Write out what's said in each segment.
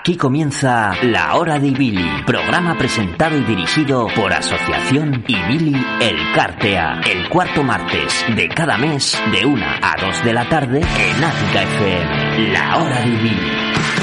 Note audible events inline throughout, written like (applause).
Aquí comienza La Hora de Ibili, programa presentado y dirigido por Asociación Ibili El Cartea, el cuarto martes de cada mes de 1 a 2 de la tarde en Ática FM. La Hora de Ibili.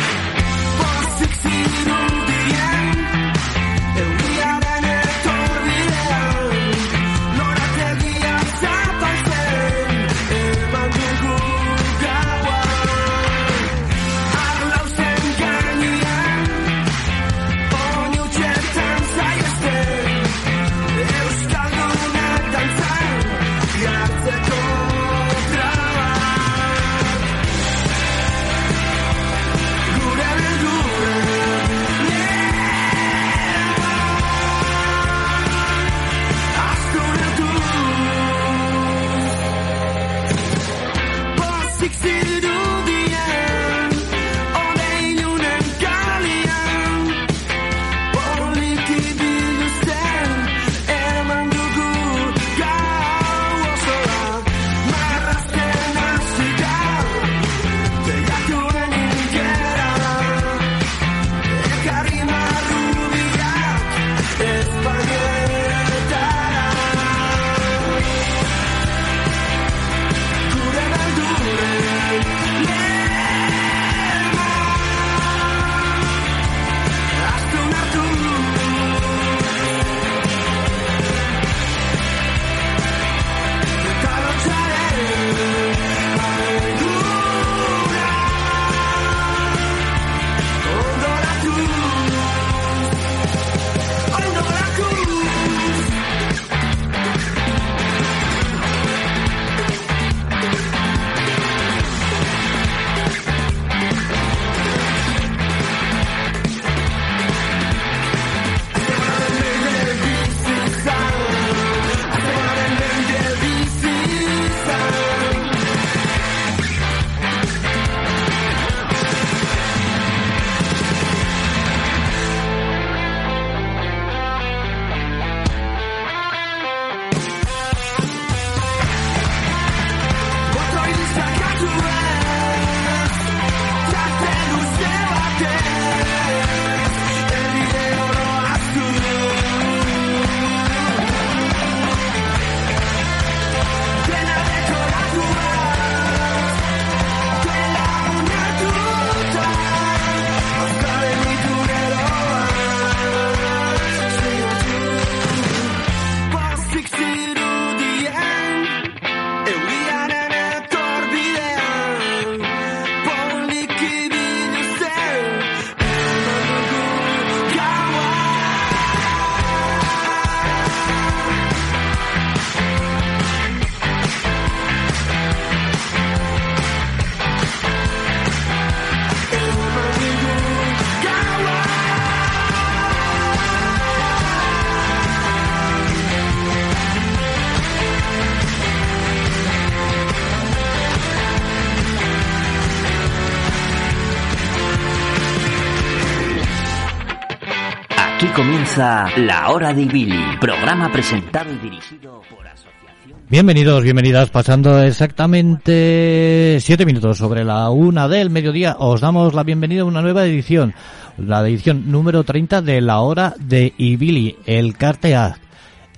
Comienza La Hora de Billy, programa presentado y dirigido por Asociación. Bienvenidos, bienvenidas. Pasando exactamente siete minutos sobre la una del mediodía, os damos la bienvenida a una nueva edición, la edición número 30 de La Hora de Ibili, el Cartea.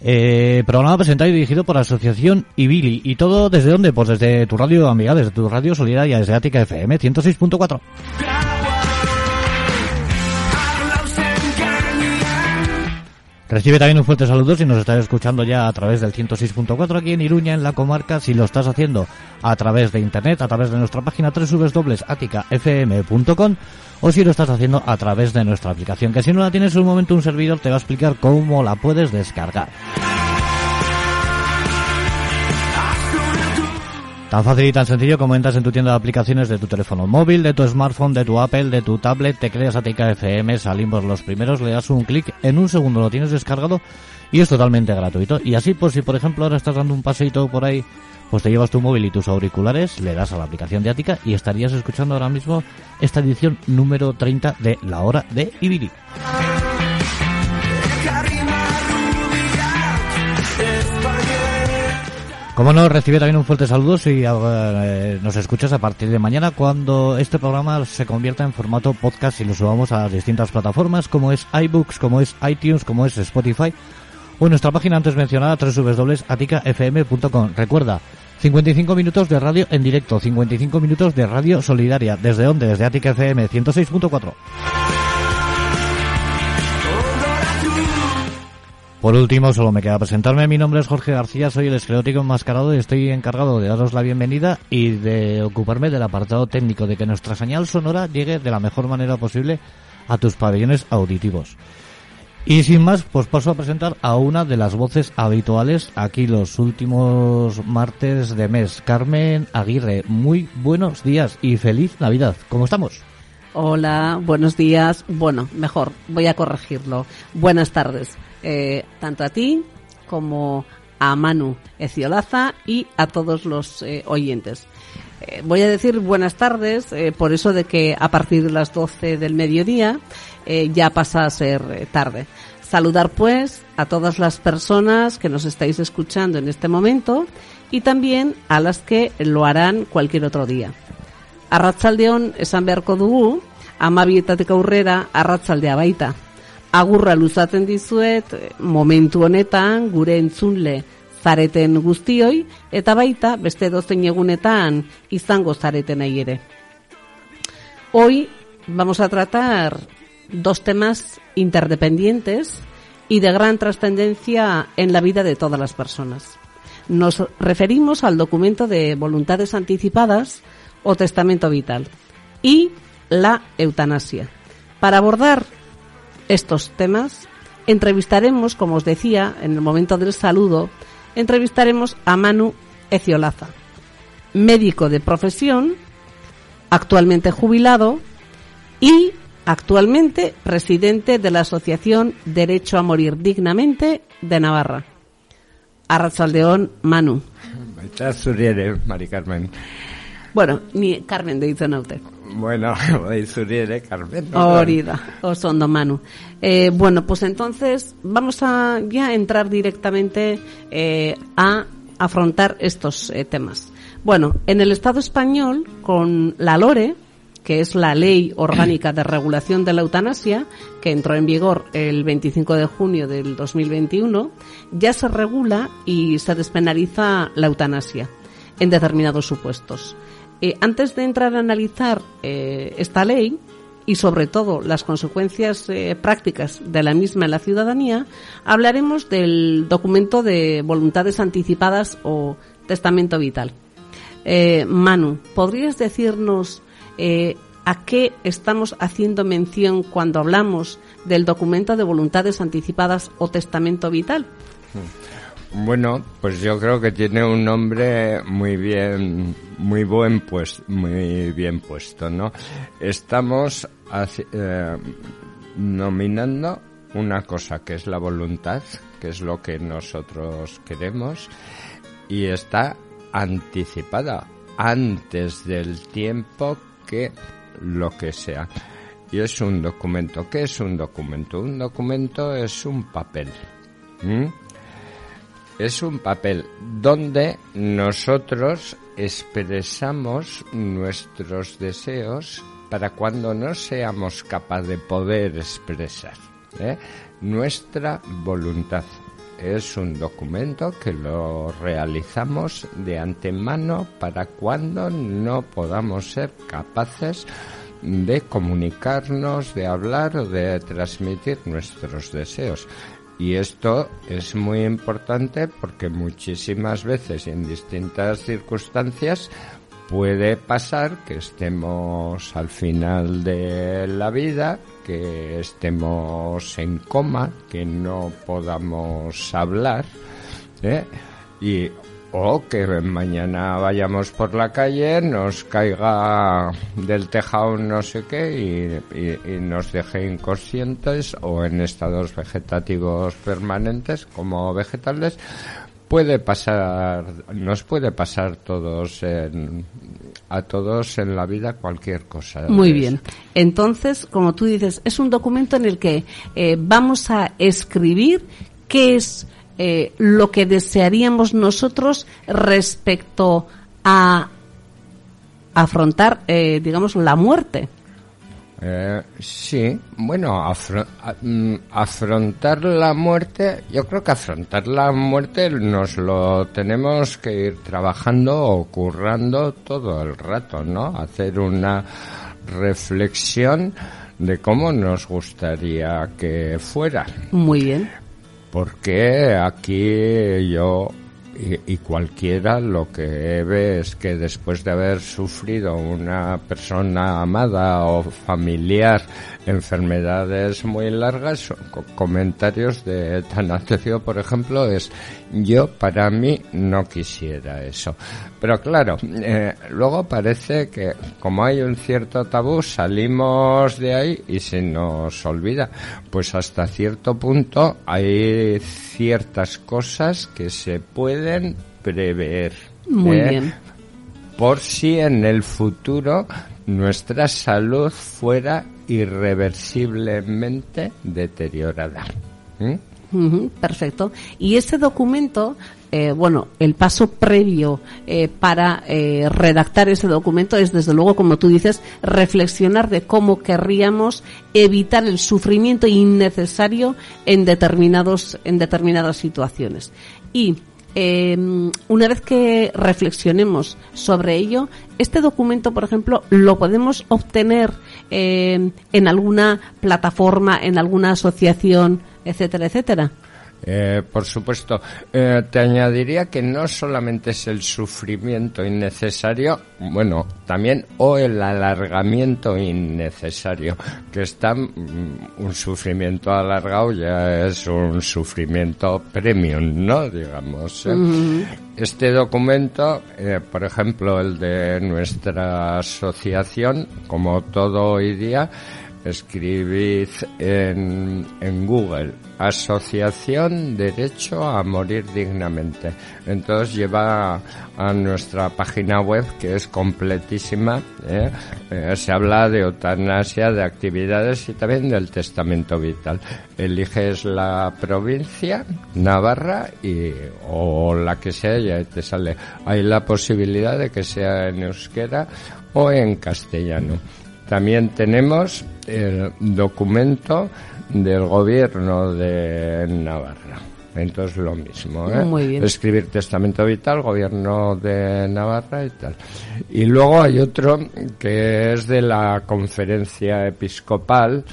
Eh, programa presentado y dirigido por Asociación Ibili. ¿Y todo desde dónde? Pues desde tu radio amiga, desde tu radio solidaria, desde Ática FM 106.4. Recibe también un fuerte saludo si nos estás escuchando ya a través del 106.4 aquí en Iruña, en la comarca, si lo estás haciendo a través de internet, a través de nuestra página www.aticafm.com o si lo estás haciendo a través de nuestra aplicación, que si no la tienes en un momento un servidor te va a explicar cómo la puedes descargar. Tan fácil y tan sencillo como entras en tu tienda de aplicaciones de tu teléfono móvil, de tu smartphone, de tu Apple, de tu tablet, te creas Atica FM, salimos los primeros, le das un clic, en un segundo lo tienes descargado y es totalmente gratuito. Y así, pues si por ejemplo ahora estás dando un paseito por ahí, pues te llevas tu móvil y tus auriculares, le das a la aplicación de Atica y estarías escuchando ahora mismo esta edición número 30 de La Hora de Ibili. Como no, recibe también un fuerte saludo si eh, nos escuchas a partir de mañana cuando este programa se convierta en formato podcast y lo subamos a distintas plataformas como es iBooks, como es iTunes, como es Spotify o nuestra página antes mencionada www.aticafm.com. Recuerda, 55 minutos de radio en directo, 55 minutos de radio solidaria. ¿Desde dónde? Desde Atica FM 106.4. Por último, solo me queda presentarme. Mi nombre es Jorge García, soy el esclerótico enmascarado y estoy encargado de daros la bienvenida y de ocuparme del apartado técnico de que nuestra señal sonora llegue de la mejor manera posible a tus pabellones auditivos. Y sin más, pues paso a presentar a una de las voces habituales aquí los últimos martes de mes. Carmen Aguirre, muy buenos días y feliz Navidad. ¿Cómo estamos? Hola, buenos días. Bueno, mejor, voy a corregirlo. Buenas tardes. Eh, tanto a ti como a Manu Eciolaza y a todos los eh, oyentes. Eh, voy a decir buenas tardes, por eso de que a partir de las 12 del mediodía ya pasa a ser tarde. Saludar pues a todas las personas que nos estáis escuchando en este momento y también a las que lo harán cualquier otro día. Arratzaldeon esan beharko dugu, amabietatik aurrera arratzaldea baita agurra luzatzen dizuet momentu honetan gure entzunle zareten guztioi eta baita beste dozein egunetan izango zareten ere. Hoy vamos a tratar dos temas interdependientes y de gran trascendencia en la vida de todas las personas. Nos referimos al documento de voluntades anticipadas o testamento vital y la eutanasia. Para abordar estos temas, entrevistaremos, como os decía, en el momento del saludo, entrevistaremos a Manu Eciolaza, médico de profesión, actualmente jubilado y actualmente presidente de la Asociación Derecho a Morir Dignamente de Navarra. Arrachaldeón, Manu. Mari Carmen. Bueno, ni Carmen de Izonaute. Bueno, (laughs) zuriere, Carmen. Orida, osondo Manu. Eh, bueno, pues entonces vamos a ya entrar directamente eh, a afrontar estos eh, temas. Bueno, en el Estado español, con la LORE, que es la Ley Orgánica de Regulación de la Eutanasia, que entró en vigor el 25 de junio del 2021, ya se regula y se despenaliza la eutanasia en determinados supuestos. Eh, antes de entrar a analizar eh, esta ley y sobre todo las consecuencias eh, prácticas de la misma en la ciudadanía, hablaremos del documento de voluntades anticipadas o testamento vital. Manu, ¿podrías decirnos a qué estamos haciendo mención cuando hablamos del documento de voluntades anticipadas o testamento vital? Mm. Bueno, pues yo creo que tiene un nombre muy bien, muy buen pues, muy bien puesto, ¿no? Estamos eh, nominando una cosa que es la voluntad, que es lo que nosotros queremos, y está anticipada antes del tiempo que lo que sea. Y es un documento. ¿Qué es un documento? Un documento es un papel es un papel donde nosotros expresamos nuestros deseos para cuando no seamos capaces de poder expresar ¿eh? nuestra voluntad. Es un documento que lo realizamos de antemano para cuando no podamos ser capaces de comunicarnos, de hablar o de transmitir nuestros deseos. Y esto es muy importante porque muchísimas veces y en distintas circunstancias puede pasar que estemos al final de la vida, que estemos en coma, que no podamos hablar. ¿eh? Y o que mañana vayamos por la calle, nos caiga del tejado no sé qué y, y, nos deje inconscientes o en estados vegetativos permanentes como vegetales. Puede pasar, nos puede pasar todos en, a todos en la vida cualquier cosa. Muy bien. Entonces, como tú dices, es un documento en el que eh, vamos a escribir qué es eh, lo que desearíamos nosotros respecto a afrontar, eh, digamos, la muerte. Eh, sí, bueno, mm, afrontar la muerte, yo creo que afrontar la muerte nos lo tenemos que ir trabajando o currando todo el rato, ¿no? Hacer una reflexión de cómo nos gustaría que fuera. Muy bien porque aquí yo y, cualquiera lo que ve es que después de haber sufrido una persona amada o familiar enfermedades muy largas, comentarios de Tanatecio, por ejemplo, es yo para mí no quisiera eso. Pero claro, eh, luego parece que como hay un cierto tabú, salimos de ahí y se nos olvida. Pues hasta cierto punto hay ciertas cosas que se pueden prever. Muy ¿eh? bien. Por si en el futuro nuestra salud fuera irreversiblemente deteriorada. perfecto. Y ese documento, eh, bueno, el paso previo eh, para eh, redactar ese documento es, desde luego, como tú dices, reflexionar de cómo querríamos evitar el sufrimiento innecesario en determinados, en determinadas situaciones. Y Em, una vez que reflexionemos sobre ello, este documento, por ejemplo, lo podemos obtener em, en alguna plataforma, en alguna asociación, etcétera, etcétera. Eh, por supuesto, eh, te añadiría que no solamente es el sufrimiento innecesario, bueno, también o el alargamiento innecesario, que está mm, un sufrimiento alargado ya es un sufrimiento premium, ¿no? Digamos. ¿eh? Este documento, por ejemplo, el de nuestra asociación, como todo hoy día, escribid en, en Google Asociación Derecho a Morir Dignamente. Entonces lleva a nuestra página web que es completísima. ¿eh? Eh, se habla de eutanasia, de actividades y también del testamento vital. Eliges la provincia, Navarra y, o la que sea y te sale. Hay la posibilidad de que sea en euskera o en castellano. También tenemos el documento del gobierno de Navarra. Entonces lo mismo, ¿eh? Escribir testamento vital, gobierno de Navarra y tal. Y luego hay otro que es de la conferencia episcopal,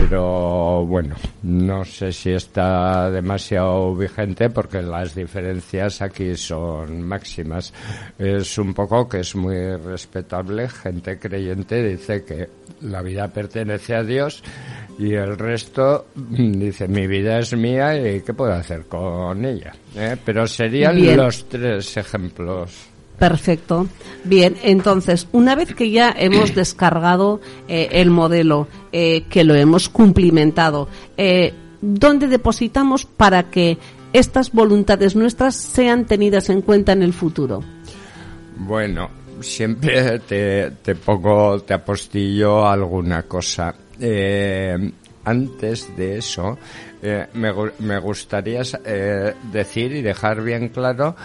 pero bueno, no sé si está demasiado vigente porque las diferencias aquí son máximas. Es un poco que es muy respetable, gente creyente dice que la vida pertenece a Dios y el resto dice mi vida es mía y qué puedo hacer con ella. ¿eh? Pero serían los tres ejemplos. Perfecto. Bien, entonces, una vez que ya hemos (clears throat) descargado eh, el modelo, eh, que lo hemos cumplimentado, eh, ¿dónde depositamos para que estas voluntades nuestras sean tenidas en cuenta en el futuro? Bueno, siempre te, te pongo, te apostillo alguna cosa. antes de eso, me, me, gustaría decir y dejar bien claro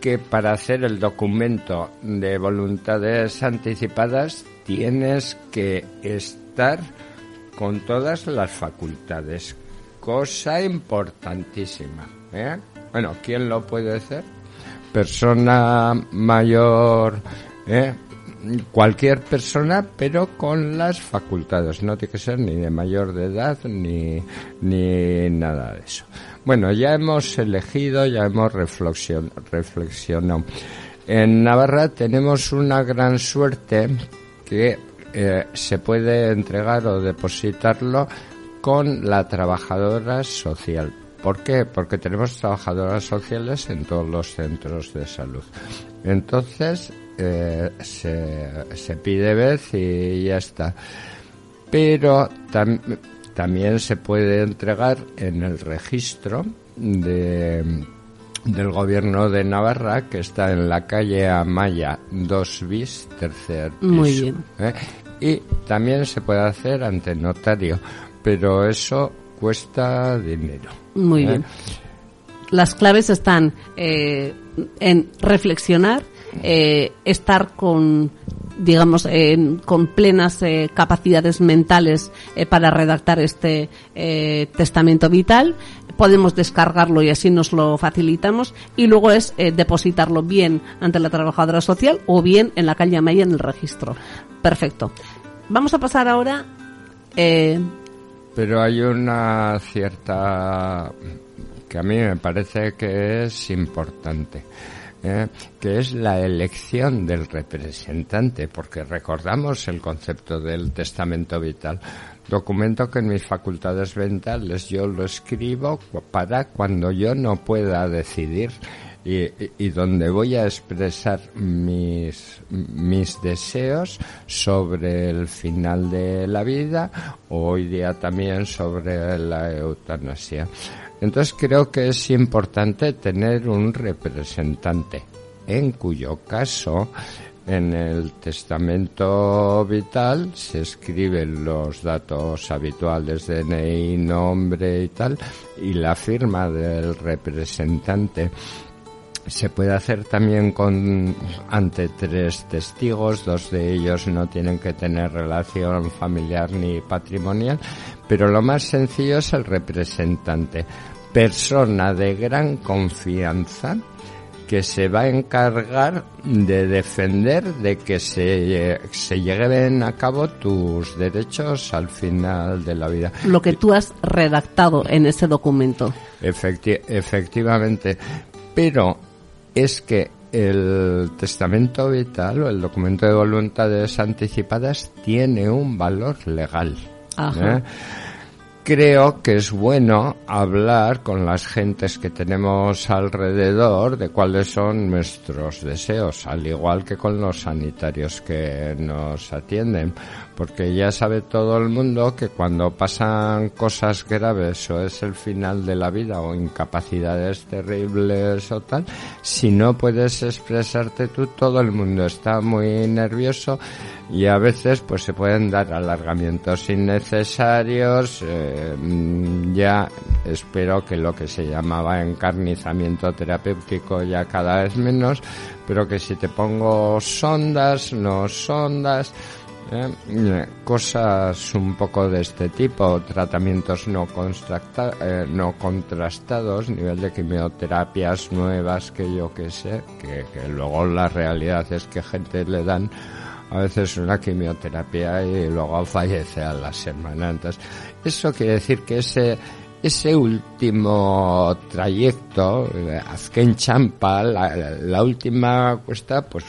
que para hacer el documento de voluntades anticipadas tienes que estar con todas las facultades. Cosa importantísima. ¿eh? Bueno, ¿quién lo puede hacer? Persona mayor, ¿eh? Cualquier persona, pero con las facultades. No tiene que ser ni de mayor de edad ni, ni nada de eso. Bueno, ya hemos elegido, ya hemos reflexionado. En Navarra tenemos una gran suerte que eh, se puede entregar o depositarlo con la trabajadora social. ¿Por qué? Porque tenemos trabajadoras sociales en todos los centros de salud. Entonces, eh, se, pide vez y ya está. Pero también se puede entregar en el registro de, del gobierno de Navarra, que está en la calle Amaya 2 bis, tercer piso. Muy bien. ¿eh? Y también se puede hacer ante notario, pero eso cuesta dinero. Muy ¿eh? bien. Las claves están eh, en reflexionar, eh, estar con digamos, con plenas capacidades mentales para redactar este testamento vital. Podemos descargarlo y así nos lo facilitamos. Y luego es depositarlo bien ante la trabajadora social o bien en la calle Amaya en el registro. Perfecto. Vamos a pasar ahora pero hay una cierta que a mí me parece que es importante. ¿Eh? que es la elección del representante, porque recordamos el concepto del testamento vital, documento que en mis facultades mentales yo lo escribo para cuando yo no pueda decidir y, donde voy a expresar mis, mis deseos sobre el final de la vida hoy día también sobre la eutanasia. Entonces creo que es importante tener un representante, en cuyo caso en el testamento vital se escriben los datos habituales DNI, nombre y tal, y la firma del representante se puede hacer también con ante tres testigos, dos de ellos no tienen que tener relación familiar ni patrimonial, pero lo más sencillo es el representante, persona de gran confianza que se va a encargar de defender de que se, se lleguen a cabo tus derechos al final de la vida. Lo que tú has redactado en ese documento. efectivamente. Pero es que el testamento vital o el documento de voluntades anticipadas tiene un valor legal. ¿eh? Creo que es bueno hablar con las gentes que tenemos alrededor de cuáles son nuestros deseos, al igual que con los sanitarios que nos atienden, porque ya sabe todo el mundo que cuando pasan cosas graves o es el final de la vida o incapacidades terribles o tal, si no puedes expresarte tú, todo el mundo está muy nervioso y a veces pues se pueden dar alargamientos innecesarios. Eh, ya espero que lo que se llamaba encarnizamiento terapéutico ya cada vez menos, pero que si te pongo sondas, no sondas, eh, cosas un poco de este tipo, tratamientos no, eh, no contrastados, nivel de quimioterapias nuevas que yo que sé, que, que luego la realidad es que gente le dan a veces una quimioterapia y luego fallece a la semana. Entonces, eso quiere decir que ese ese último trayecto, Azken Champa, la, última cuesta, pues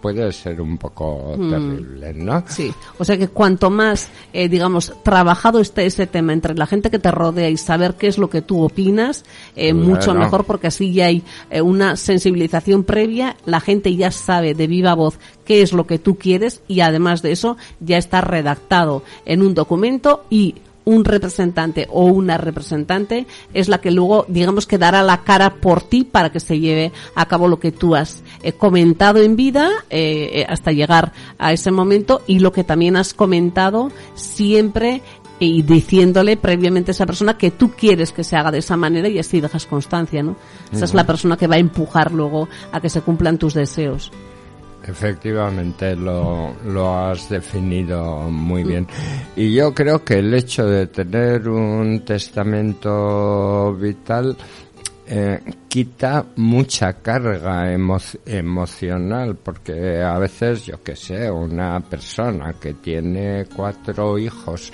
puede ser un poco mm. terrible, ¿no? Sí, o sea que cuanto más, eh, digamos, trabajado esté ese tema entre la gente que te rodea y saber qué es lo que tú opinas, eh, mucho mejor porque así ya hay eh, una sensibilización previa, la gente ya sabe de viva voz qué es lo que tú quieres y además de eso ya está redactado en un documento y un representante o una representante es la que luego, digamos, que dará la cara por ti para que se lleve a cabo lo que tú has eh, comentado en vida eh, eh, hasta llegar a ese momento y lo que también has comentado siempre y diciéndole previamente a esa persona que tú quieres que se haga de esa manera y así dejas constancia, ¿no? Esa es la persona que va a empujar luego a que se cumplan tus deseos. Efectivamente, lo, lo has definido muy bien. Y yo creo que el hecho de tener un testamento vital eh, quita mucha carga emocional porque a veces yo que sé una persona que tiene cuatro hijos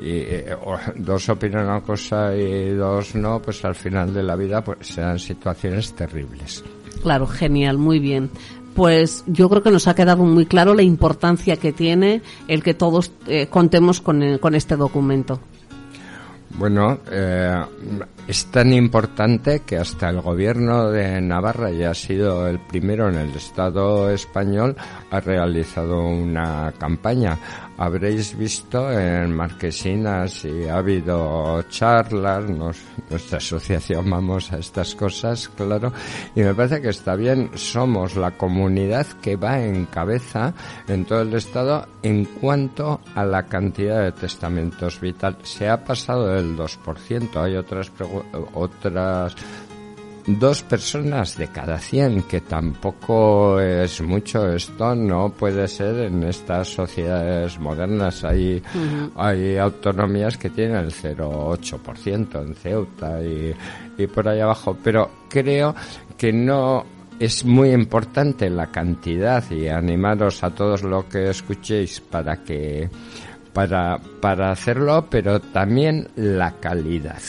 y eh, dos opinan una cosa y dos no pues al final de la vida pues serán situaciones terribles claro genial muy bien pues yo creo que nos ha quedado muy claro la importancia que tiene el que todos eh, contemos con, con este documento. Bueno, eh, es tan importante que hasta el gobierno de Navarra, ya ha sido el primero en el Estado español, ha realizado una campaña habréis visto en Marquesinas y ha habido charlas, nuestra asociación vamos a estas cosas, claro, y me parece que está bien, somos la comunidad que va en cabeza en todo el Estado en cuanto a la cantidad de testamentos vital. Se ha pasado del 2%, hay otras, otras dos personas de cada cien, que tampoco es mucho. Esto no puede ser en estas sociedades modernas. Hay, hay autonomías que tienen el 0,8% en Ceuta y, y por ahí abajo. Pero creo que no es muy importante la cantidad y animaros a todos lo que escuchéis para que para, para hacerlo, pero también la calidad.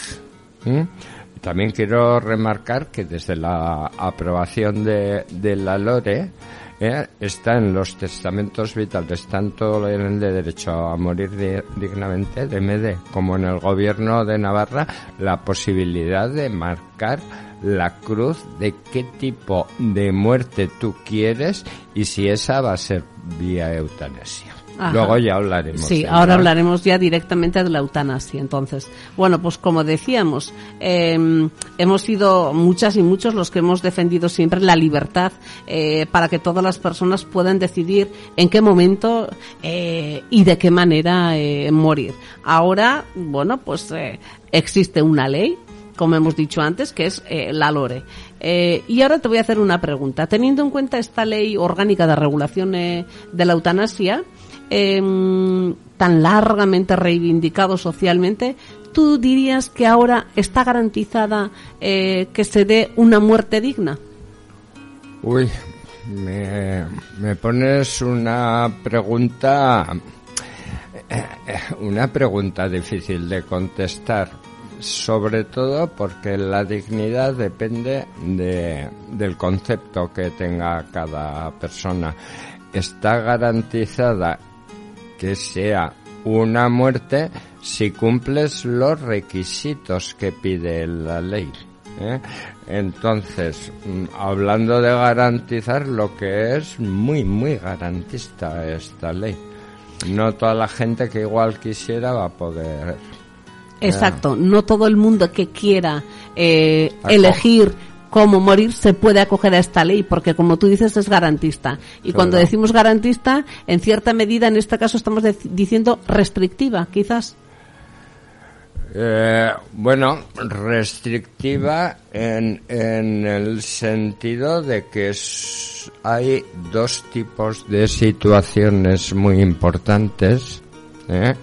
También quiero remarcar que desde la aprobación de, la LORE eh, está en los testamentos vitales, tanto en el de derecho a morir dignamente, de MEDE, como en el gobierno de Navarra, la posibilidad de marcar la cruz de qué tipo de muerte tú quieres y si esa va a ser vía eutanasia. Luego ya hablaremos. Sí, ahora hablaremos ya directamente de la eutanasia. Entonces, bueno, pues como decíamos, em, hemos sido muchas y muchos los que hemos defendido siempre la libertad eh, para que todas las personas puedan decidir en qué momento eh, y de qué manera eh, morir. Ahora, bueno, pues existe una ley como hemos dicho antes, que es la LORE. y ahora te voy a hacer una pregunta. Teniendo en cuenta esta ley orgánica de regulación de la eutanasia, Em, tan largamente reivindicado socialmente, ¿tú dirías que ahora está garantizada eh, que se dé una muerte digna? Uy, me, me pones una pregunta, una pregunta difícil de contestar, sobre todo porque la dignidad depende de, del concepto que tenga cada persona. Está garantizada que sea una muerte si cumples los requisitos que pide la ley. ¿eh? Entonces, mm, hablando de garantizar, lo que es muy, muy garantista esta ley. No toda la gente que igual quisiera va a poder. Exacto, no todo el mundo que quiera eh, elegir cómo morir se puede acoger a esta ley, porque como tú dices es garantista. Y cuando decimos garantista, en cierta medida, en este caso estamos diciendo restrictiva, quizás. Eh, bueno, restrictiva en, en, el sentido de que hay dos tipos de situaciones muy importantes, ¿eh?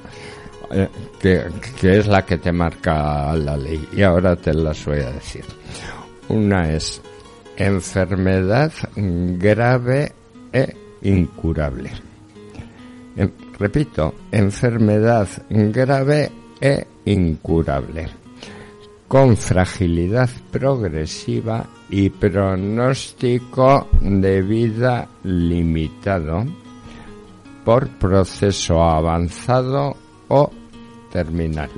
Eh, que, que es la que te marca la ley. Y ahora te las voy a decir. Una es enfermedad grave e incurable. Repito, enfermedad grave e incurable, con fragilidad progresiva y pronóstico de vida limitado por proceso avanzado o terminal.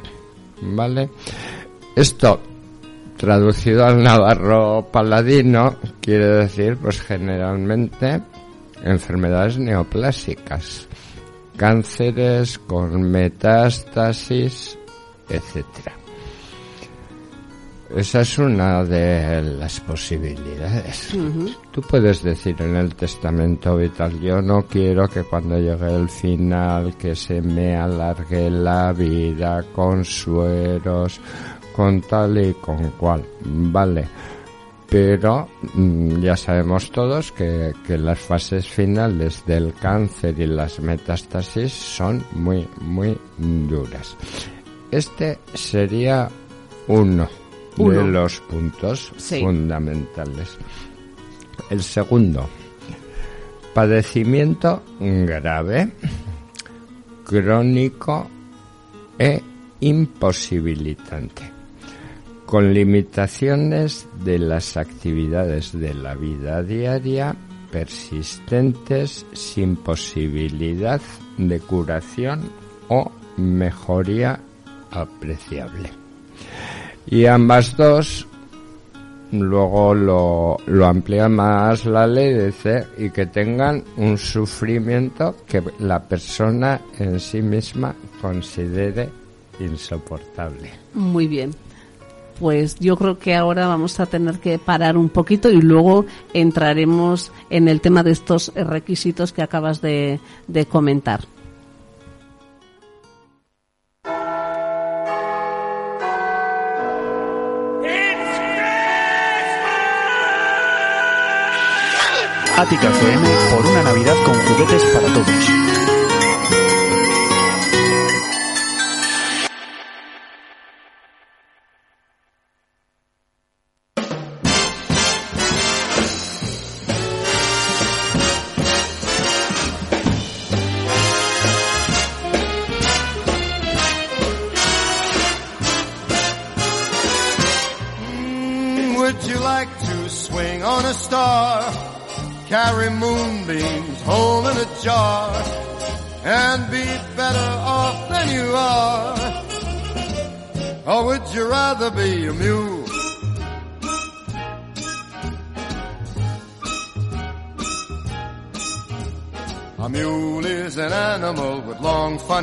¿Vale? Esto traducido al navarro paladino, quiere decir, pues generalmente, enfermedades neoplásicas, cánceres con metástasis, etcétera. Esa es una de las posibilidades. Tú puedes decir en el testamento vital, yo no quiero que cuando llegue el final que se me alargue la vida con sueros, con tal y con cual, vale. Pero mm, ya sabemos todos que, que las fases finales del cáncer y las metástasis son muy, muy duras. Este sería uno, de los puntos fundamentales. El segundo, padecimiento grave, crónico e imposibilitante con limitaciones de las actividades de la vida diaria persistentes sin posibilidad de curación o mejoría apreciable. Y ambas dos luego lo, lo amplía más la ley dice y que tengan un sufrimiento que la persona en sí misma considere insoportable. Muy bien. Pues yo creo que ahora vamos a tener que parar un poquito y luego entraremos en el tema de estos requisitos que acabas de, comentar. Ática FM por una Navidad con juguetes para todos.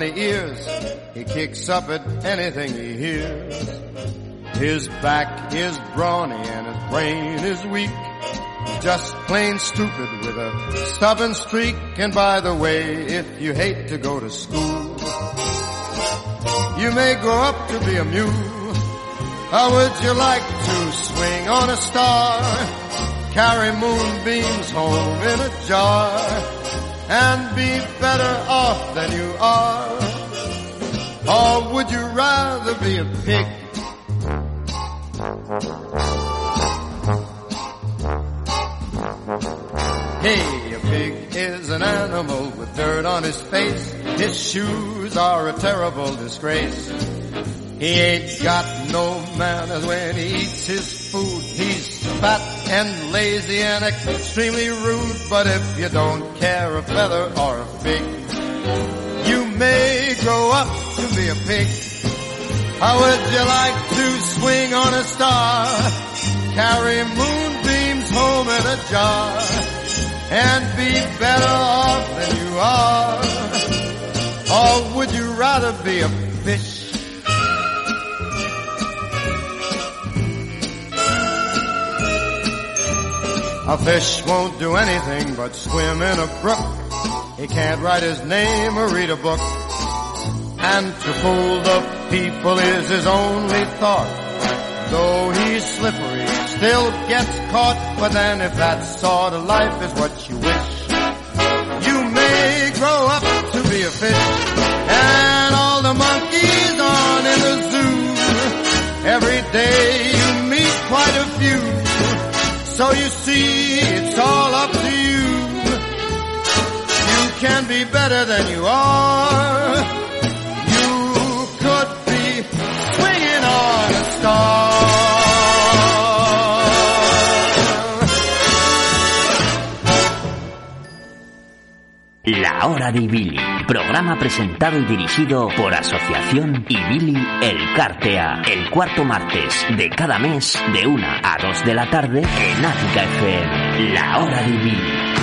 Funny ears. He kicks up at anything he hears. His back is brawny and his brain is weak. Just plain stupid with a stubborn streak. And by the way, if you hate to go to school, you may grow up to be a mule. How would you like to swing on a star? Carry moonbeams home in a jar and be better off than you are? Or would you rather be a pig? Hey, a pig is an animal with dirt on his face. His shoes are a terrible disgrace. He ain't got no manners when he eats his food. He's fat and lazy and extremely rude. But if you don't care a feather or a fig, may grow up to be a pig. How would you like to swing on a star? Carry moonbeams home in a jar and be better off than you are? Or would you rather be a fish? A fish won't do anything but swim in a brook. He can't write his name or read a book. And to fool the people is his only thought. Though he's slippery, still gets caught. But then if that sort of life is what you wish, you may grow up to be a fish. And all the monkeys on in the zoo, every day you meet quite a few. So you see, it's all up can be better than you are. You could be swinging on a star. La Hora de Billy, programa presentado y dirigido por Asociación Ibili El Cartea, el cuarto martes de cada mes de 1 a 2 de la tarde en Ática FM. La Hora de Billy.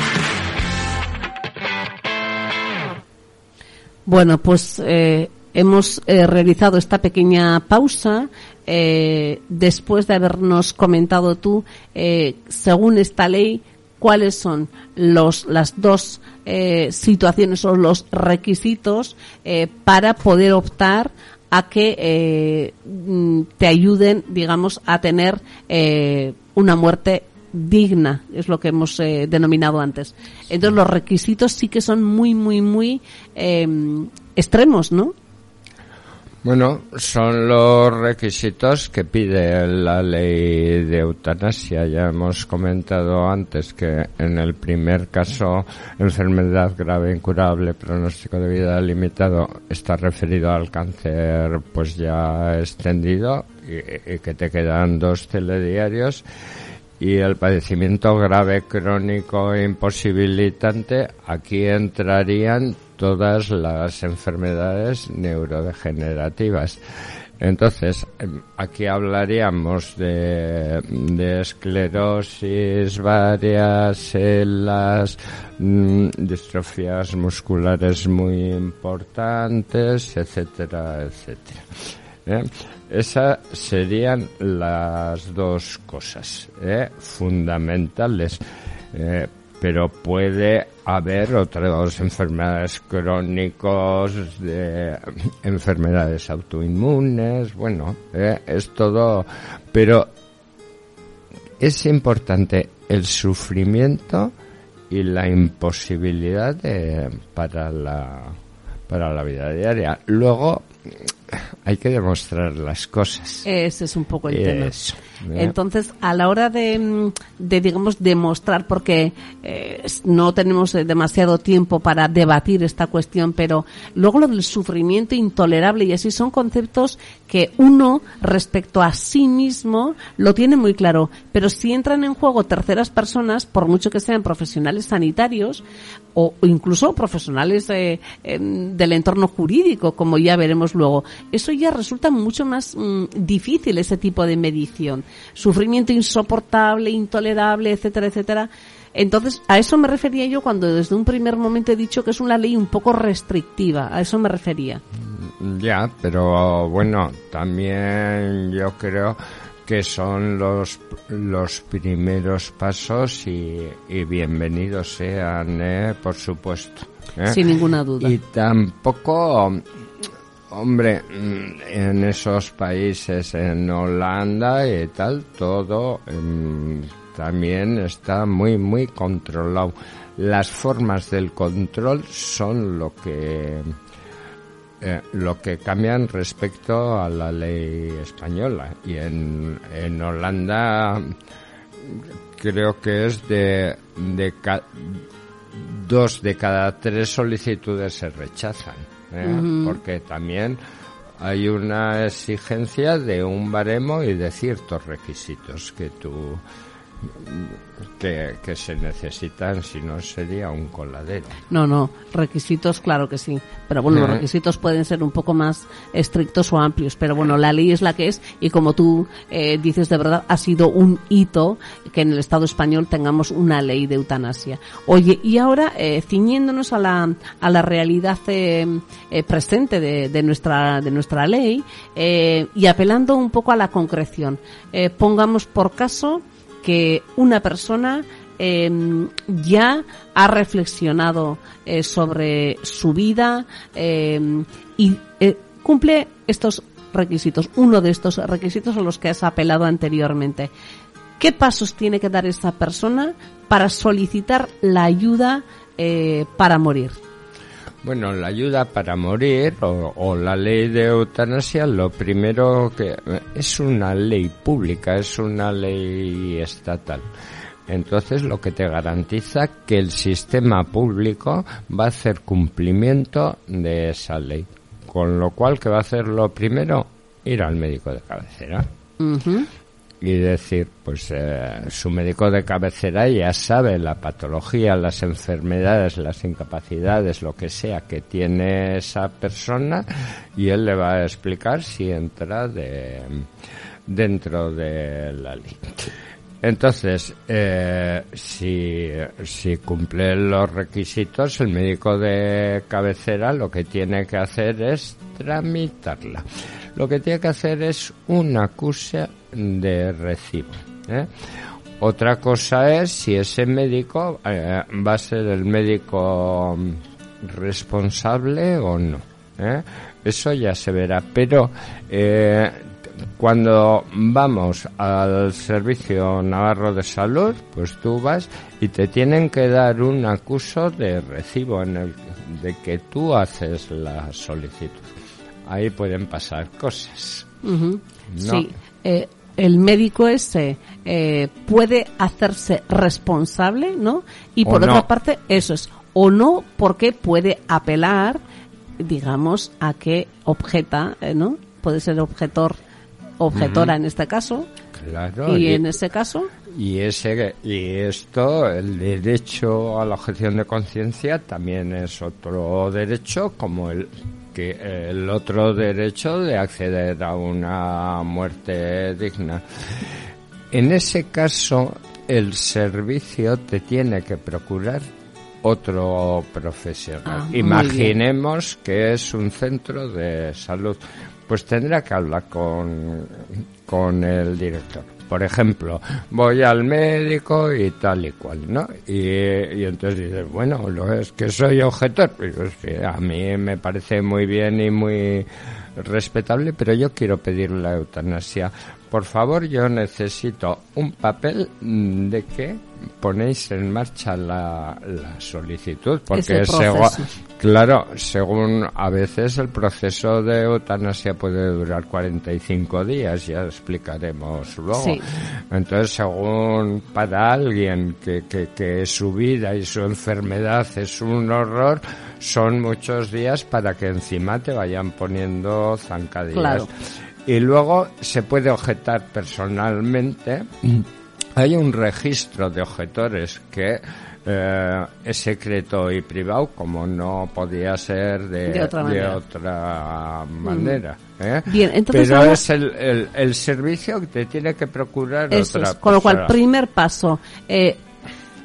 Bueno, pues eh, hemos eh, realizado esta pequeña pausa. Eh, después de habernos comentado tú, eh, según esta ley, cuáles son los, las dos eh, situaciones o los requisitos para poder optar a que mm, te ayuden, digamos, a tener una muerte digna, es lo que hemos eh, denominado antes. Entonces los requisitos sí que son muy, muy, muy eh, extremos, ¿no? Bueno, son los requisitos que pide la ley de eutanasia. Ya hemos comentado antes que en el primer caso, enfermedad grave, incurable, pronóstico de vida limitado, está referido al cáncer pues ya extendido y, y que te quedan dos telediarios. Y el padecimiento grave, crónico e imposibilitante, aquí entrarían todas las enfermedades neurodegenerativas. Entonces, em, aquí hablaríamos de, esclerosis varias, las mm, distrofías musculares muy importantes, etcétera, etcétera. ¿eh? Esas serían las dos cosas ¿eh? fundamentales. Eh, pero puede haber otras enfermedades crónicas, de, enfermedades autoinmunes, bueno, eh, es todo, pero es importante el sufrimiento y la imposibilidad de, para la para la vida diaria. Luego hay que demostrar las cosas. Ese es un poco el tema. Entonces, a la hora de, mm, de digamos, demostrar, porque eh, no tenemos eh, demasiado tiempo para debatir esta cuestión, pero luego lo del sufrimiento intolerable y así son conceptos que uno, respecto a sí mismo, lo tiene muy claro. Pero si entran en juego terceras personas, por mucho que sean profesionales sanitarios, o, incluso profesionales eh, del entorno jurídico, como ya veremos luego, eso ya resulta mucho más mm, difícil ese tipo de medición. Sufrimiento insoportable, intolerable, etcétera, etcétera. Entonces, a eso me refería yo cuando desde un primer momento he dicho que es una ley un poco restrictiva. A eso me refería. Ya, pero bueno, también yo creo que son los, los primeros pasos y, y bienvenidos sean, ¿eh? por supuesto. ¿eh? Sin ninguna duda. Y tampoco, hombre, en esos países, en Holanda y tal, todo mm, también está muy, muy controlado. Las formas del control son lo que eh, lo que cambian respecto a la ley española y en, en Holanda creo que es de, de ca- dos de cada tres solicitudes se rechazan ¿eh? porque también hay una exigencia de un baremo y de ciertos requisitos que tú que, que se necesitan si no sería un coladero No, no, requisitos, claro que sí. Pero bueno, los Ujú. requisitos pueden ser un poco más estrictos o amplios. Pero bueno, la ley es la que es y como tú eh, dices de verdad, ha sido un hito que en el Estado español tengamos una ley de eutanasia. Oye, y ahora, eh, ciñéndonos a la, a la realidad eh, eh, presente de, de nuestra, de nuestra ley eh, y apelando un poco a la concreción, eh, pongamos por caso que una persona eh, ya ha reflexionado eh, sobre su vida eh, y eh, cumple estos requisitos, uno de estos requisitos a los que has apelado anteriormente. ¿Qué pasos tiene que dar esta persona para solicitar la ayuda eh, para morir? Bueno, la ayuda para morir o, o la ley de eutanasia, lo primero que es una ley pública, es una ley estatal. Entonces, lo que te garantiza que el sistema público va a hacer cumplimiento de esa ley. Con lo cual, ¿qué va a hacer lo primero? Ir al médico de cabecera. Y decir, pues eh, su médico de cabecera ya sabe la patología, las enfermedades, las incapacidades, lo que sea que tiene esa persona y él le va a explicar si entra de, dentro de la ley. Entonces, eh, si, si cumple los requisitos, el médico de cabecera lo que tiene que hacer es tramitarla. Lo que tiene que hacer es un acuse de recibo. ¿eh? Otra cosa es si ese médico eh, va a ser el médico mm, responsable o no. ¿eh? Eso ya se verá. Pero eh, cuando vamos al Servicio Navarro de Salud, pues tú vas y te tienen que dar un acuso de recibo en el de que tú haces la solicitud. Ahí pueden pasar cosas. No. Sí, eh, el médico ese eh, puede hacerse responsable, ¿no? Y O por no. otra parte, eso es, o no, porque puede apelar, digamos, a que objeta, eh, ¿no? Puede ser objetor, objetora en este caso, Claro. ¿Y en ese caso? Y, ese, y esto, el derecho a la objeción de conciencia también es otro derecho como el el otro derecho de acceder a una muerte digna. En ese caso, el servicio te tiene que procurar otro profesional. Ah, Imaginemos que es un centro de salud. Pues tendrá que hablar con, con el director. Por ejemplo, voy al médico y tal y cual, ¿no? Y, y entonces dices, bueno, lo es que soy objetor. Pues a mí me parece muy bien y muy respetable, pero yo quiero pedir la eutanasia. Por favor, yo necesito un papel mm, de que ponéis en marcha la, la solicitud, porque segu- claro, según a veces el proceso de eutanasia puede durar 45 días, ya explicaremos luego. Sí. Entonces, según para alguien que, que, que su vida y su enfermedad es un horror, son muchos días para que encima te vayan poniendo zancadillas. Claro. Y luego se puede objetar personalmente. Hay un registro de objetores que eh, es secreto y privado, como no podía ser de, De otra manera. otra manera, ¿eh? Bien, entonces Pero ahora- es el, el, el servicio que te tiene que procurar Eso otra es. Con lo cual, primer paso, eh,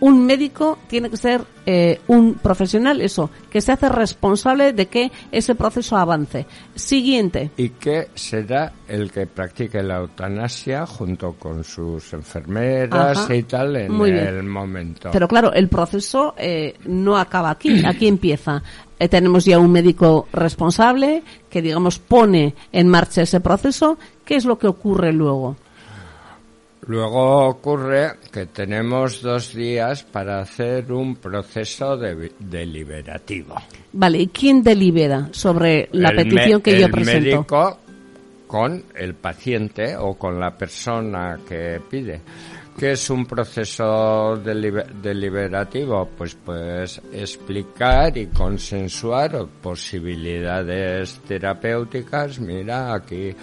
un médico tiene que ser eh, un profesional, eso, que se hace responsable de que ese proceso avance. Siguiente, y que será el que practique la eutanasia junto con sus enfermeras Ajá. y tal en Muy bien. el momento. Pero claro, el proceso eh, no acaba aquí, aquí empieza. Eh, tenemos ya un médico responsable que, digamos, pone en marcha ese proceso. ¿Qué es lo que ocurre luego? Luego ocurre que tenemos dos días para hacer un proceso de- deliberativo. Vale, ¿y quién delibera sobre la El petición me- que yo el presento? médico con el paciente o con la persona que pide. ¿Qué es un proceso delibe- deliberativo? Pues, pues explicar y consensuar posibilidades terapéuticas. Mira, aquí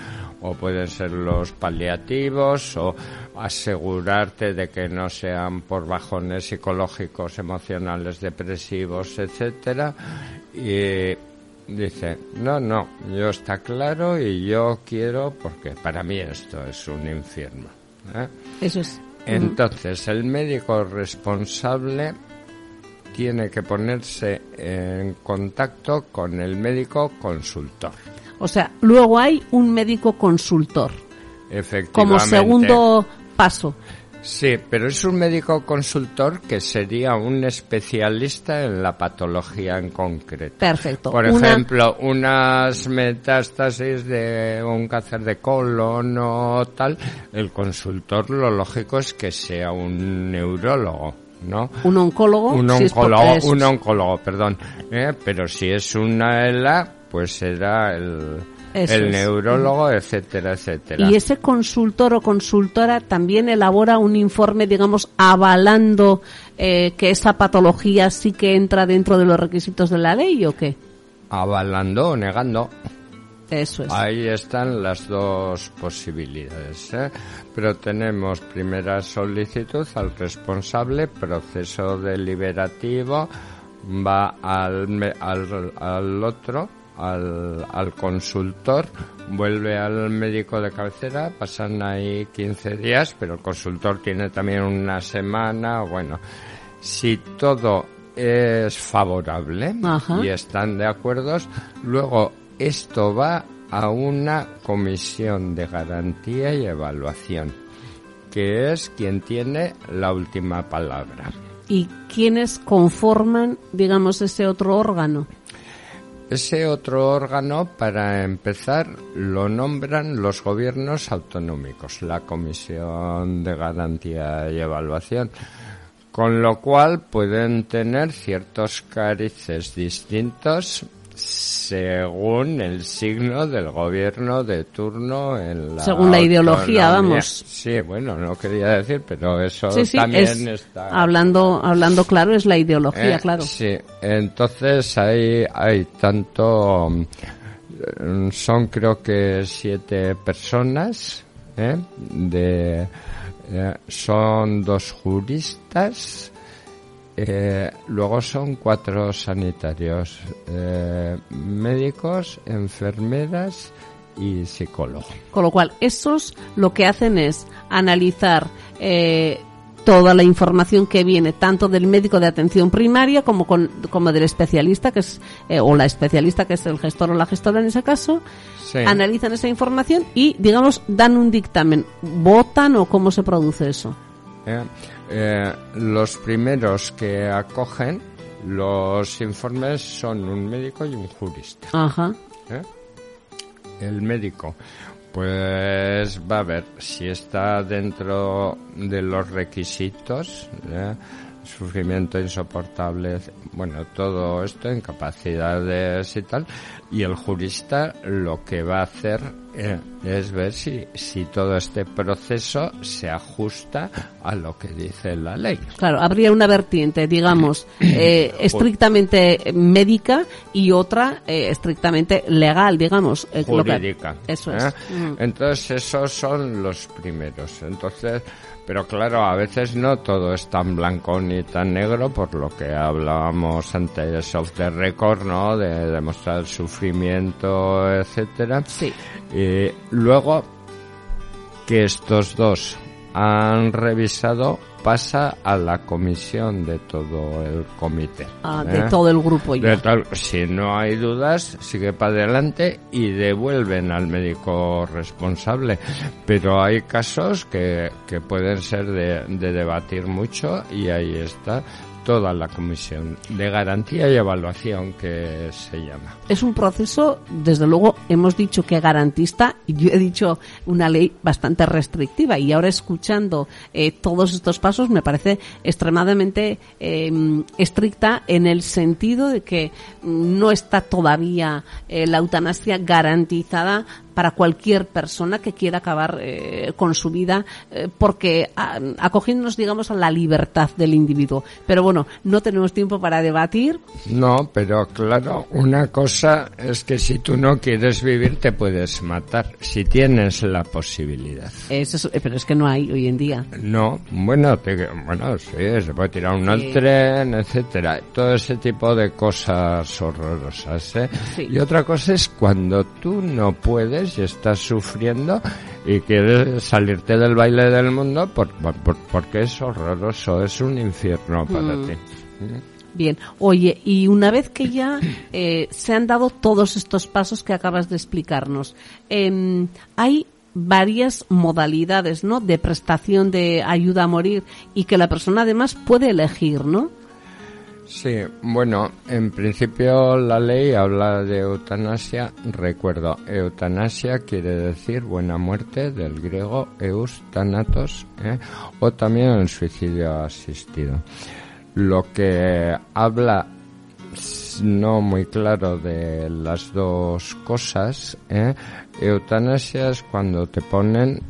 o pueden ser los paliativos o asegurarte de que no sean por bajones psicológicos, emocionales, depresivos, etcétera. Y dice, no, no, yo está claro y yo quiero porque para mí esto es un infierno. ¿eh? Eso es. Entonces, el médico responsable tiene que ponerse en contacto con el médico consultor. O sea, luego hay un médico consultor Efectivamente. como segundo paso. Sí, pero es un médico consultor que sería un especialista en la patología en concreto. Perfecto. Por Una- ejemplo, unas metástasis de un cáncer de colon o tal, el consultor lo lógico es que sea un neurólogo, ¿no? un oncólogo. un oncólogo, un oncólogo, perdón. ¿eh? Pero si es una ELA, pues será el, Eso el es. neurólogo, etcétera, etcétera. Y ese consultor o consultora también elabora un informe, digamos, avalando eh, que esa patología sí que entra dentro de los requisitos de la ley o qué? Avalando o negando. Eso es. Ahí están las dos posibilidades. ¿eh? Pero tenemos primera solicitud al responsable, proceso deliberativo, va al, al, al otro, al, al consultor, vuelve al médico de cabecera, pasan ahí 15 días, pero el consultor tiene también una semana, bueno, si todo es favorable Ajá. y están de acuerdo, luego esto va a una comisión de garantía y evaluación, que es quien tiene la última palabra. ¿Y quiénes conforman, digamos, ese otro órgano? Ese otro órgano, para empezar, lo nombran los gobiernos autonómicos, la Comisión de Garantía y Evaluación, con lo cual pueden tener ciertos carices distintos según el signo del gobierno de turno en la Según la ideología, vamos. Sí, bueno, no quería decir, pero eso Sí, sí, también es, está hablando, hablando claro, es la ideología, eh, claro. Sí, entonces hay, hay tanto, mm, son creo que siete personas ¿eh? de eh, son dos juristas eh, luego son cuatro sanitarios eh, médicos enfermeras y psicólogo Con lo cual, esos lo que hacen es analizar eh, toda la información que viene tanto del médico de atención primaria como con, como del especialista que es eh, o la especialista que es el gestor o la gestora en ese caso Sí. analizan esa información y digamos dan un dictamen votan o cómo se produce eso ¿eh? Eh, los primeros que acogen los informes son un médico y un jurista ajá ¿eh? el médico pues va a ver si está dentro de los requisitos ¿eh? Sufrimiento insoportable bueno todo esto incapacidades y tal y el jurista lo que va a hacer eh, es ver si si todo este proceso se ajusta a lo que dice la ley Claro, habría una vertiente, digamos, (clears throat) eh, estrictamente médica y otra eh, estrictamente legal, digamos. eh, lo que- jurídica. Eso es. ¿eh? Mm. Entonces esos son los primeros. Entonces, pero claro, a veces no todo es tan blanco ni tan negro, por lo que hablábamos antes of the record, ¿no? De demostrar el sufrimiento, etcétera. Sí. Y luego que estos dos han revisado pasa a la comisión de todo el comité. Ah, ¿eh? de todo el grupo ya. tal- si no hay dudas, sigue para adelante y devuelven al médico responsable. Pero hay casos que, que pueden ser de, de debatir mucho y ahí está toda la comisión de garantía y evaluación que se llama. Es un proceso, desde luego, hemos dicho que garantista, y yo he dicho una ley bastante restrictiva, y ahora escuchando eh, todos estos pasos me parece extremadamente eh, estricta en el sentido de que no está todavía eh, la eutanasia garantizada para cualquier persona que quiera acabar eh, con su vida eh, porque a- acogiéndonos digamos a la libertad del individuo pero bueno no tenemos tiempo para debatir No, pero claro, una cosa es que si tú no quieres vivir te puedes matar, si tienes la posibilidad. Eso es- eh, pero es que no hay hoy en día No, bueno, te- bueno, sí, se puede tirar uno Sí. al tren, etcétera, todo ese tipo de cosas horrorosas, ¿eh? Sí. Y otra cosa es cuando tú no puedes y estás sufriendo y quieres salirte del baile del mundo por, por- porque es horroroso, es un infierno para Mm. ti. Bien, oye, y una vez que ya eh, se han dado todos estos pasos que acabas de explicarnos, em, hay varias modalidades, ¿no? De prestación de ayuda a morir y que la persona además puede elegir, ¿no? Sí, bueno, en principio la ley habla de eutanasia. Recuerdo, eutanasia quiere decir buena muerte, del griego eus thanatos, ¿eh? o también el suicidio asistido. Lo que habla no muy claro de las dos cosas, ¿eh? eutanasia es cuando te ponen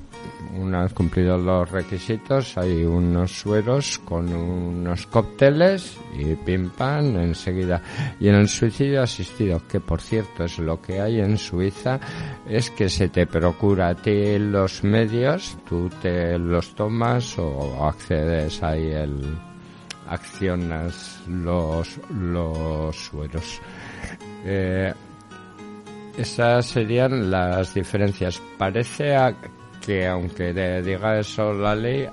una vez cumplidos los requisitos, hay unos sueros con unos cócteles y pim pam enseguida. Y en el suicidio asistido, que por cierto es lo que hay en Suiza, es que se te procura a ti los medios, tú te los tomas o accedes ahí el accionas los los sueros. Eh, esas serían las diferencias. Parece a- que aunque diga eso la ley,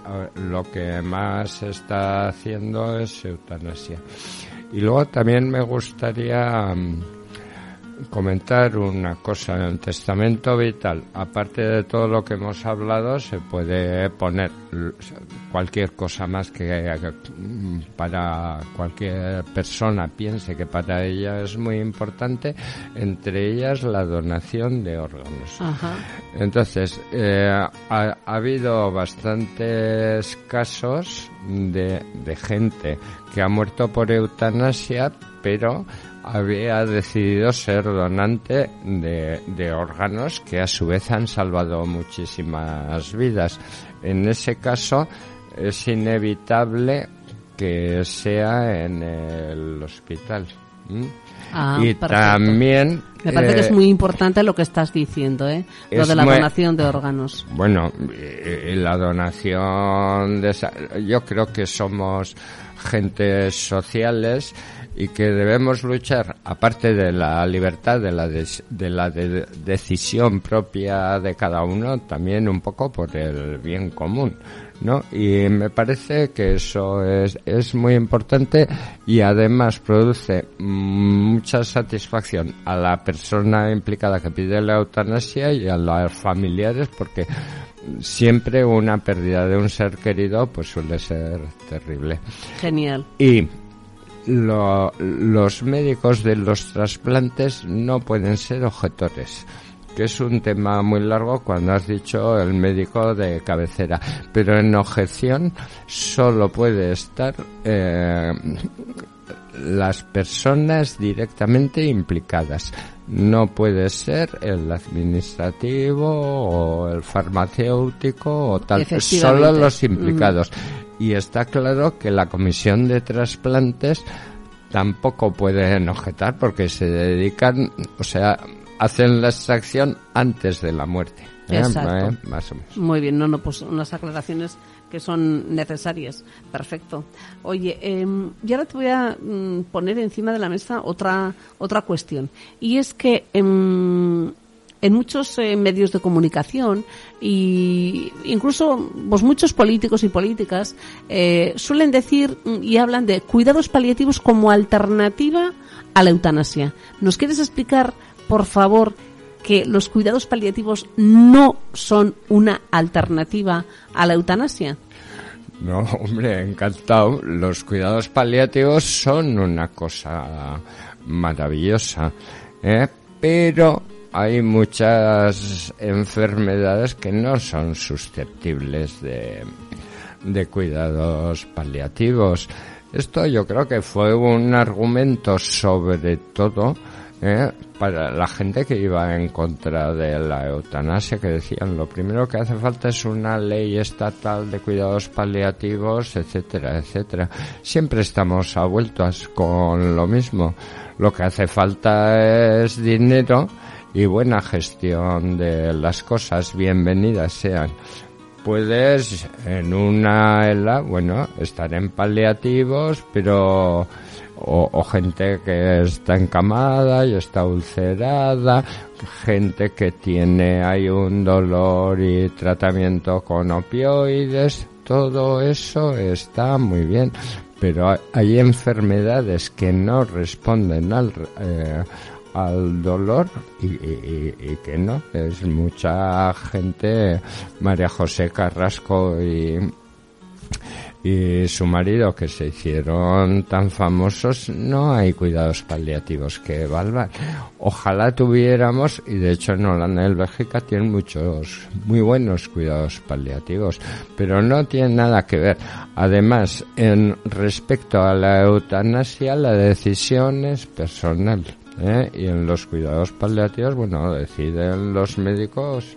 lo que más está haciendo es eutanasia. Y luego también me gustaría mm, comentar una cosa. En el testamento vital, aparte de todo lo que hemos hablado, se puede poner cualquier cosa más que mm, para cualquier persona piense que para ella es muy importante, entre ellas la donación de órganos. Ajá. Entonces, eh, ha, ha habido bastantes casos de, de gente que ha muerto por eutanasia, pero había decidido ser donante de, de órganos que a su vez han salvado muchísimas vidas. En ese caso, es inevitable que sea en el hospital. ¿m? Ah, y perfecto. también... Me parece que eh, es muy importante lo que estás diciendo, ¿eh? Lo de la muy- donación de órganos. Bueno, eh, la donación de yo creo que somos gentes sociales y que debemos luchar, aparte de la libertad, de la, des- de la de- decisión propia de cada uno, también un poco por el bien común. ¿No? Y me parece que eso es, es muy importante y además produce mucha satisfacción a la persona implicada que pide la eutanasia y a los familiares porque siempre una pérdida de un ser querido pues suele ser terrible. Genial. Y lo- los médicos de los trasplantes no pueden ser objetores que es un tema muy largo cuando has dicho el médico de cabecera, pero en objeción solo puede estar eh, las personas directamente implicadas. No puede ser el administrativo o el farmacéutico o tal, solo los implicados. Y está claro que la comisión de trasplantes tampoco pueden objetar porque se dedican, o sea, hacen la extracción antes de la muerte. ¿eh? Exacto. ¿Eh? Más o menos. Muy bien, no, no, pues unas aclaraciones que son necesarias. Perfecto. Oye, eh, y ahora te voy a mm, poner encima de la mesa otra otra cuestión. Y es que em, en muchos eh, medios de comunicación y incluso pues muchos políticos y políticas eh, suelen decir y hablan de cuidados paliativos como alternativa a la eutanasia. ¿Nos quieres explicar, por favor, que los cuidados paliativos no son una alternativa a la eutanasia? No, hombre, encantado. Los cuidados paliativos son una cosa maravillosa, ¿eh? pero hay muchas enfermedades que no son susceptibles de, de cuidados paliativos. Esto yo creo que fue un argumento sobre todo ¿eh? para la gente que iba en contra de la eutanasia, que decían lo primero que hace falta es una ley estatal de cuidados paliativos, etcétera, etcétera. Siempre estamos a vueltas con lo mismo. Lo que hace falta es dinero y buena gestión de las cosas, bienvenidas sean. Puedes en una bueno, estar en paliativos, pero o, gente que está encamada y está ulcerada, gente que tiene hay un dolor y tratamiento con opioides, todo eso está muy bien, pero hay, hay enfermedades que no responden al eh, al dolor y, y- y- que no es mucha gente María José Carrasco y y su marido que se hicieron tan famosos no hay cuidados paliativos que valgan. Ojalá tuviéramos y de hecho en Holanda y en Bélgica tienen muchos muy buenos cuidados paliativos pero no tiene nada que ver. Además en respecto a la eutanasia la decisión es personal ¿eh? y en los cuidados paliativos bueno deciden los médicos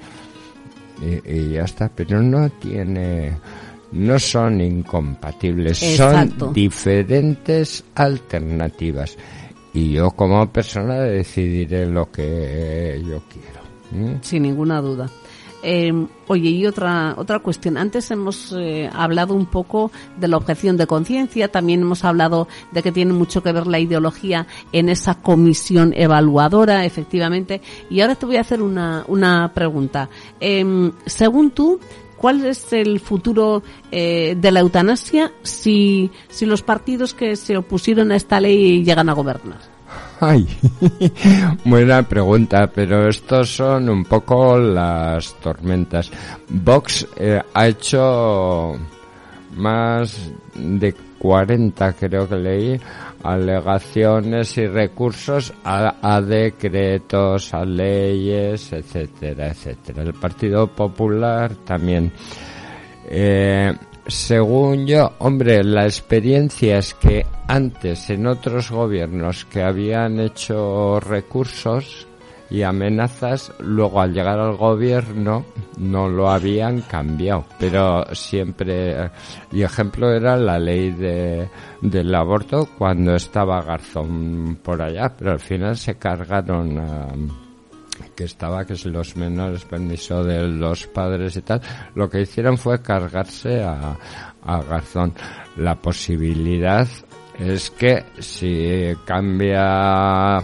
y, y ya está, pero no tiene, no son incompatibles, Exacto. son diferentes alternativas. Y yo como persona decidiré lo que yo quiero. ¿m? Sin ninguna duda. Eh, oye, y otra otra cuestión. Antes hemos eh, hablado un poco de la objeción de conciencia, también hemos hablado de que tiene mucho que ver la ideología en esa comisión evaluadora, efectivamente. Y ahora te voy a hacer una, una pregunta. Em, según tú, ¿cuál es el futuro eh, de la eutanasia si, si los partidos que se opusieron a esta ley llegan a gobernar? Ay, (laughs) buena pregunta, pero estos son un poco las tormentas. Vox eh, ha hecho más de 40, creo que leí, alegaciones y recursos a, a decretos, a leyes, etcétera, etcétera. El Partido Popular también. Eh, según yo, hombre, la experiencia es que antes en otros gobiernos que habían hecho recursos y amenazas, luego al llegar al gobierno no lo habían cambiado, pero siempre, y ejemplo era la ley de, del aborto cuando estaba Garzón por allá, pero al final se cargaron a, que estaba que es los menores permiso de los padres y tal, lo que hicieron fue cargarse a, a Garzón. La posibilidad es que si cambia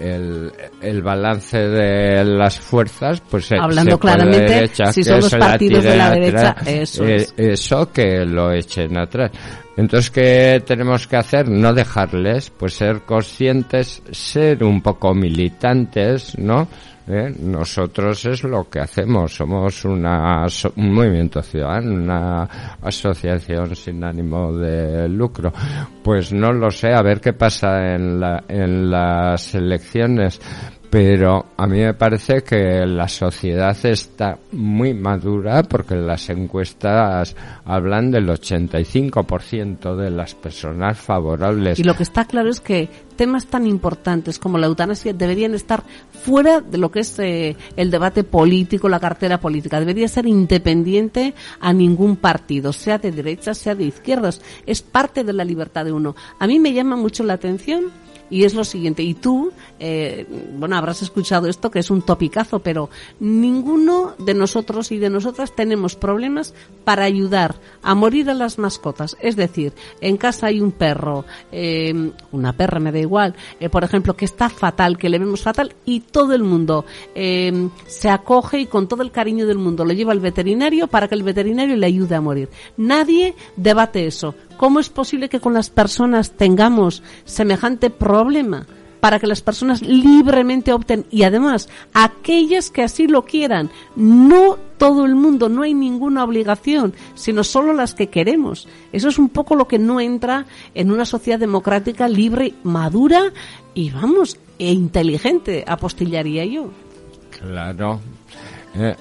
el, el balance de las fuerzas, pues Hablando se puede claramente, derecha, si son los se la partidos de la derecha, atrás, eso eh, es. eso que lo echen atrás. Entonces, ¿qué tenemos que hacer? No dejarles, pues ser conscientes, ser un poco militantes, ¿no? ¿Eh? Nosotros es lo que hacemos, somos una, un movimiento ciudadano, una asociación sin ánimo de lucro. Pues no lo sé, a ver qué pasa en, la, en las elecciones pero a mí me parece que la sociedad está muy madura porque las encuestas hablan del 85% de las personas favorables. Y lo que está claro es que temas tan importantes como la eutanasia deberían estar fuera de lo que es eh, el debate político, la cartera política. Debería ser independiente a ningún partido, sea de derechas, sea de izquierdas. Es parte de la libertad de uno. A mí me llama mucho la atención y es lo siguiente. Y tú, eh, bueno, habrás escuchado esto que es un topicazo, pero ninguno de nosotros y de nosotras tenemos problemas para ayudar a morir a las mascotas. Es decir, en casa hay un perro, eh, una perra me da igual, eh, por ejemplo, que está fatal, que le vemos fatal y todo el mundo eh, se acoge y con todo el cariño del mundo lo lleva al veterinario para que el veterinario le ayude a morir. Nadie debate eso. ¿Cómo es posible que con las personas tengamos semejante problema? para que las personas libremente opten y además aquellas que así lo quieran, no todo el mundo, no hay ninguna obligación, sino solo las que queremos. Eso es un poco lo que no entra en una sociedad democrática libre, madura y vamos, e inteligente, apostillaría yo. Claro. Eh,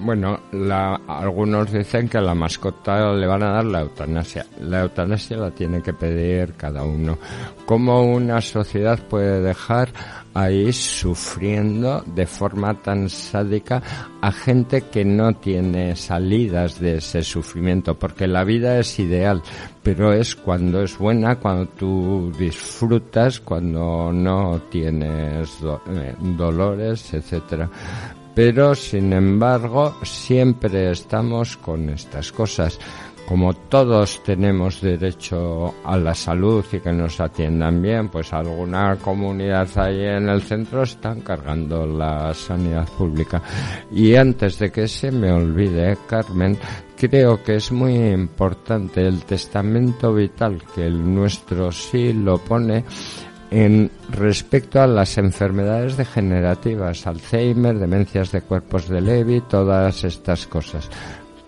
bueno, la- algunos dicen que la mascota le van a dar la eutanasia. La eutanasia la tiene que pedir cada uno. ¿Cómo una sociedad puede dejar ahí sufriendo de forma tan sádica a gente que no tiene salidas de ese sufrimiento? Porque la vida es ideal, pero es cuando es buena, cuando tú disfrutas, cuando no tienes eh, dolores, etcétera pero sin embargo siempre estamos con estas cosas. Como todos tenemos derecho a la salud y que nos atiendan bien, pues alguna comunidad ahí en el centro están cargando la sanidad pública. Y antes de que se me olvide, Carmen, creo que es muy importante el testamento vital que el nuestro sí lo pone en respecto a las enfermedades degenerativas, Alzheimer, demencias de cuerpos de Levy, todas estas cosas.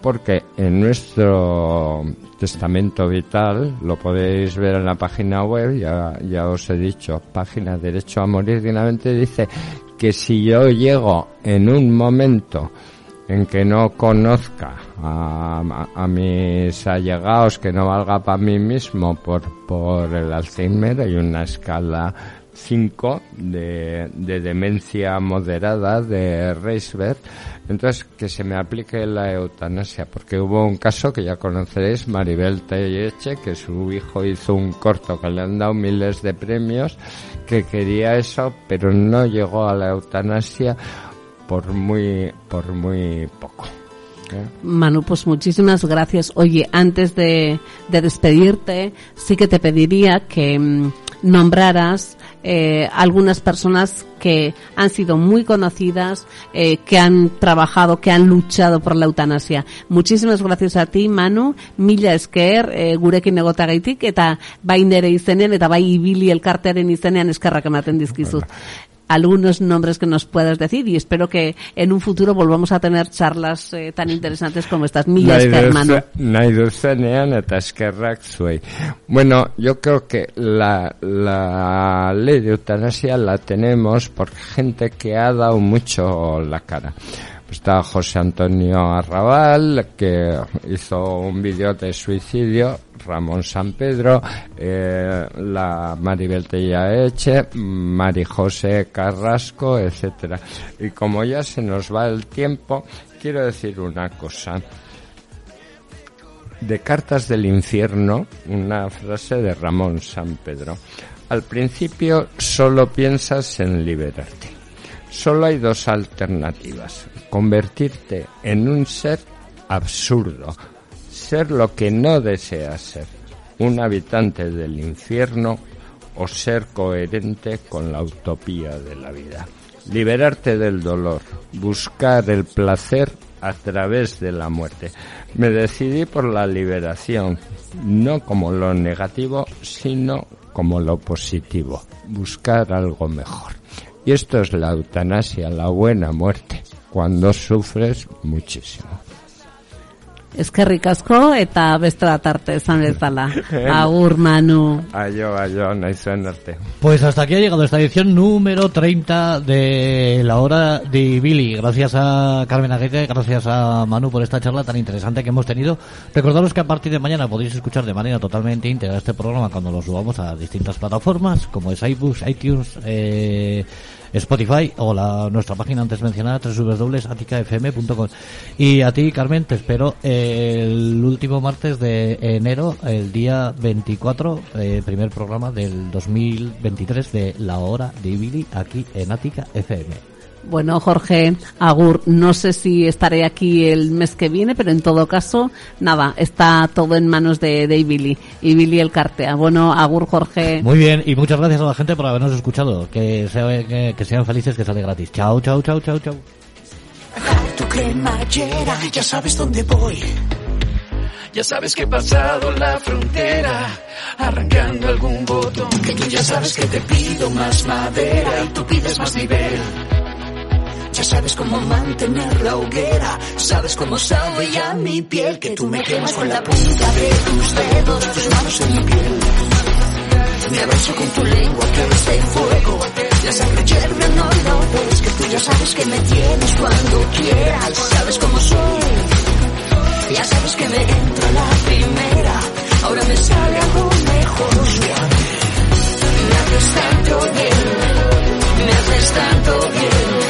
Porque en nuestro testamento vital, lo podéis ver en la página web, ya, ya os he dicho, página Derecho a Morir dignamente, dice que si yo llego en un momento en que no conozca a, a- mis allegados, que no valga para mí mismo por, por el Alzheimer, hay una escala 5 de, de demencia moderada de Reisberg, entonces que se me aplique la eutanasia, porque hubo un caso que ya conoceréis, Maribel Telleche, que su hijo hizo un corto que le han dado miles de premios, que quería eso, pero no llegó a la eutanasia por muy por muy poco. Manu, pues muchísimas gracias. Oye, antes de, de despedirte, sí que te pediría que mm, nombraras eh, algunas personas que han sido muy conocidas, eh, que han trabajado, que han luchado por la eutanasia. Muchísimas gracias a ti, Manu, mila esker, eh, gurekin egotagaitik, eta bai nere eta bai ibili elkartearen izenean eskerrak ematen dizkizut. Algunos nombres que nos puedas decir y espero que en un futuro volvamos a tener charlas eh, tan interesantes como estas. Mila zuei. Bueno, yo creo que la, la ley de eutanasia la tenemos por gente que ha dado mucho la cara. Está José Antonio Arrabal, que hizo un vídeo de suicidio, Ramón San Pedro, eh, la Maribel Eche, Mari José Carrasco, etcétera. Y como ya se nos va el tiempo, quiero decir una cosa. De Cartas del Infierno, una frase de Ramón San Pedro. Al principio solo piensas en liberarte. Solo hay dos alternativas. Convertirte en un ser absurdo. Ser lo que no deseas ser. Un habitante del infierno o ser coherente con la utopía de la vida. Liberarte del dolor. Buscar el placer a través de la muerte. Me decidí por la liberación, no como lo negativo, sino como lo positivo, buscar algo mejor. Y esto es la eutanasia, la buena muerte, cuando sufres muchísimo. Es que ricasco eta bestra tarte esan bezala. (laughs) Agur, Manu. Ayo, ayo, naizen arte. Pues hasta aquí ha llegado esta edición número 30 de La Hora de Billy. Gracias a Carmen Aguete, gracias a Manu por esta charla tan interesante que hemos tenido. Recordaros que a partir de mañana podéis escuchar de manera totalmente íntegra este programa cuando lo subamos a distintas plataformas, como es iBooks, iTunes, eh Spotify o la, nuestra página antes mencionada www.aticafm.com y a ti Carmen te espero el último martes de enero el día 24 eh, primer programa del 2023 de La Hora de Billy aquí en Ática FM bueno, Jorge, Agur, no sé si estaré aquí el mes que viene, pero en todo caso, nada, está todo en manos de, de Ibili, Ibili el Cartea. Bueno, Agur, Jorge. Muy bien, y muchas gracias a la gente por habernos escuchado. Que, que, sean felices, que sale gratis. Chao, chao, chao, chao, chao. Tu cremallera, ya sabes dónde voy. Ya sabes que he pasado la frontera, arrancando algún botón. Que tú ya sabes que te pido más madera y tú pides más nivel. Sabes cómo mantener la hoguera, sabes cómo sabe ya mi piel, que tú me quemas con la punta de tus dedos, tus manos en mi piel. Me abrazo con tu lengua que es de fuego, la sangre hierve, no lo ves, que tú ya sabes que me tienes cuando quieras, sabes cómo soy. Ya sabes que me entra la primera, ahora me sale algo mejor. Me haces tanto bien, me haces tanto bien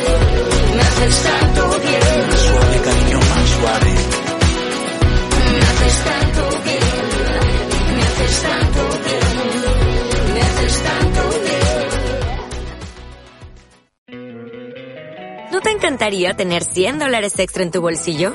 haces tanto bien. Más suave, cariño, más suave. Me haces tanto bien. Me haces tanto bien. Me haces tanto bien. ¿No te encantaría tener 100 dólares extra en tu bolsillo?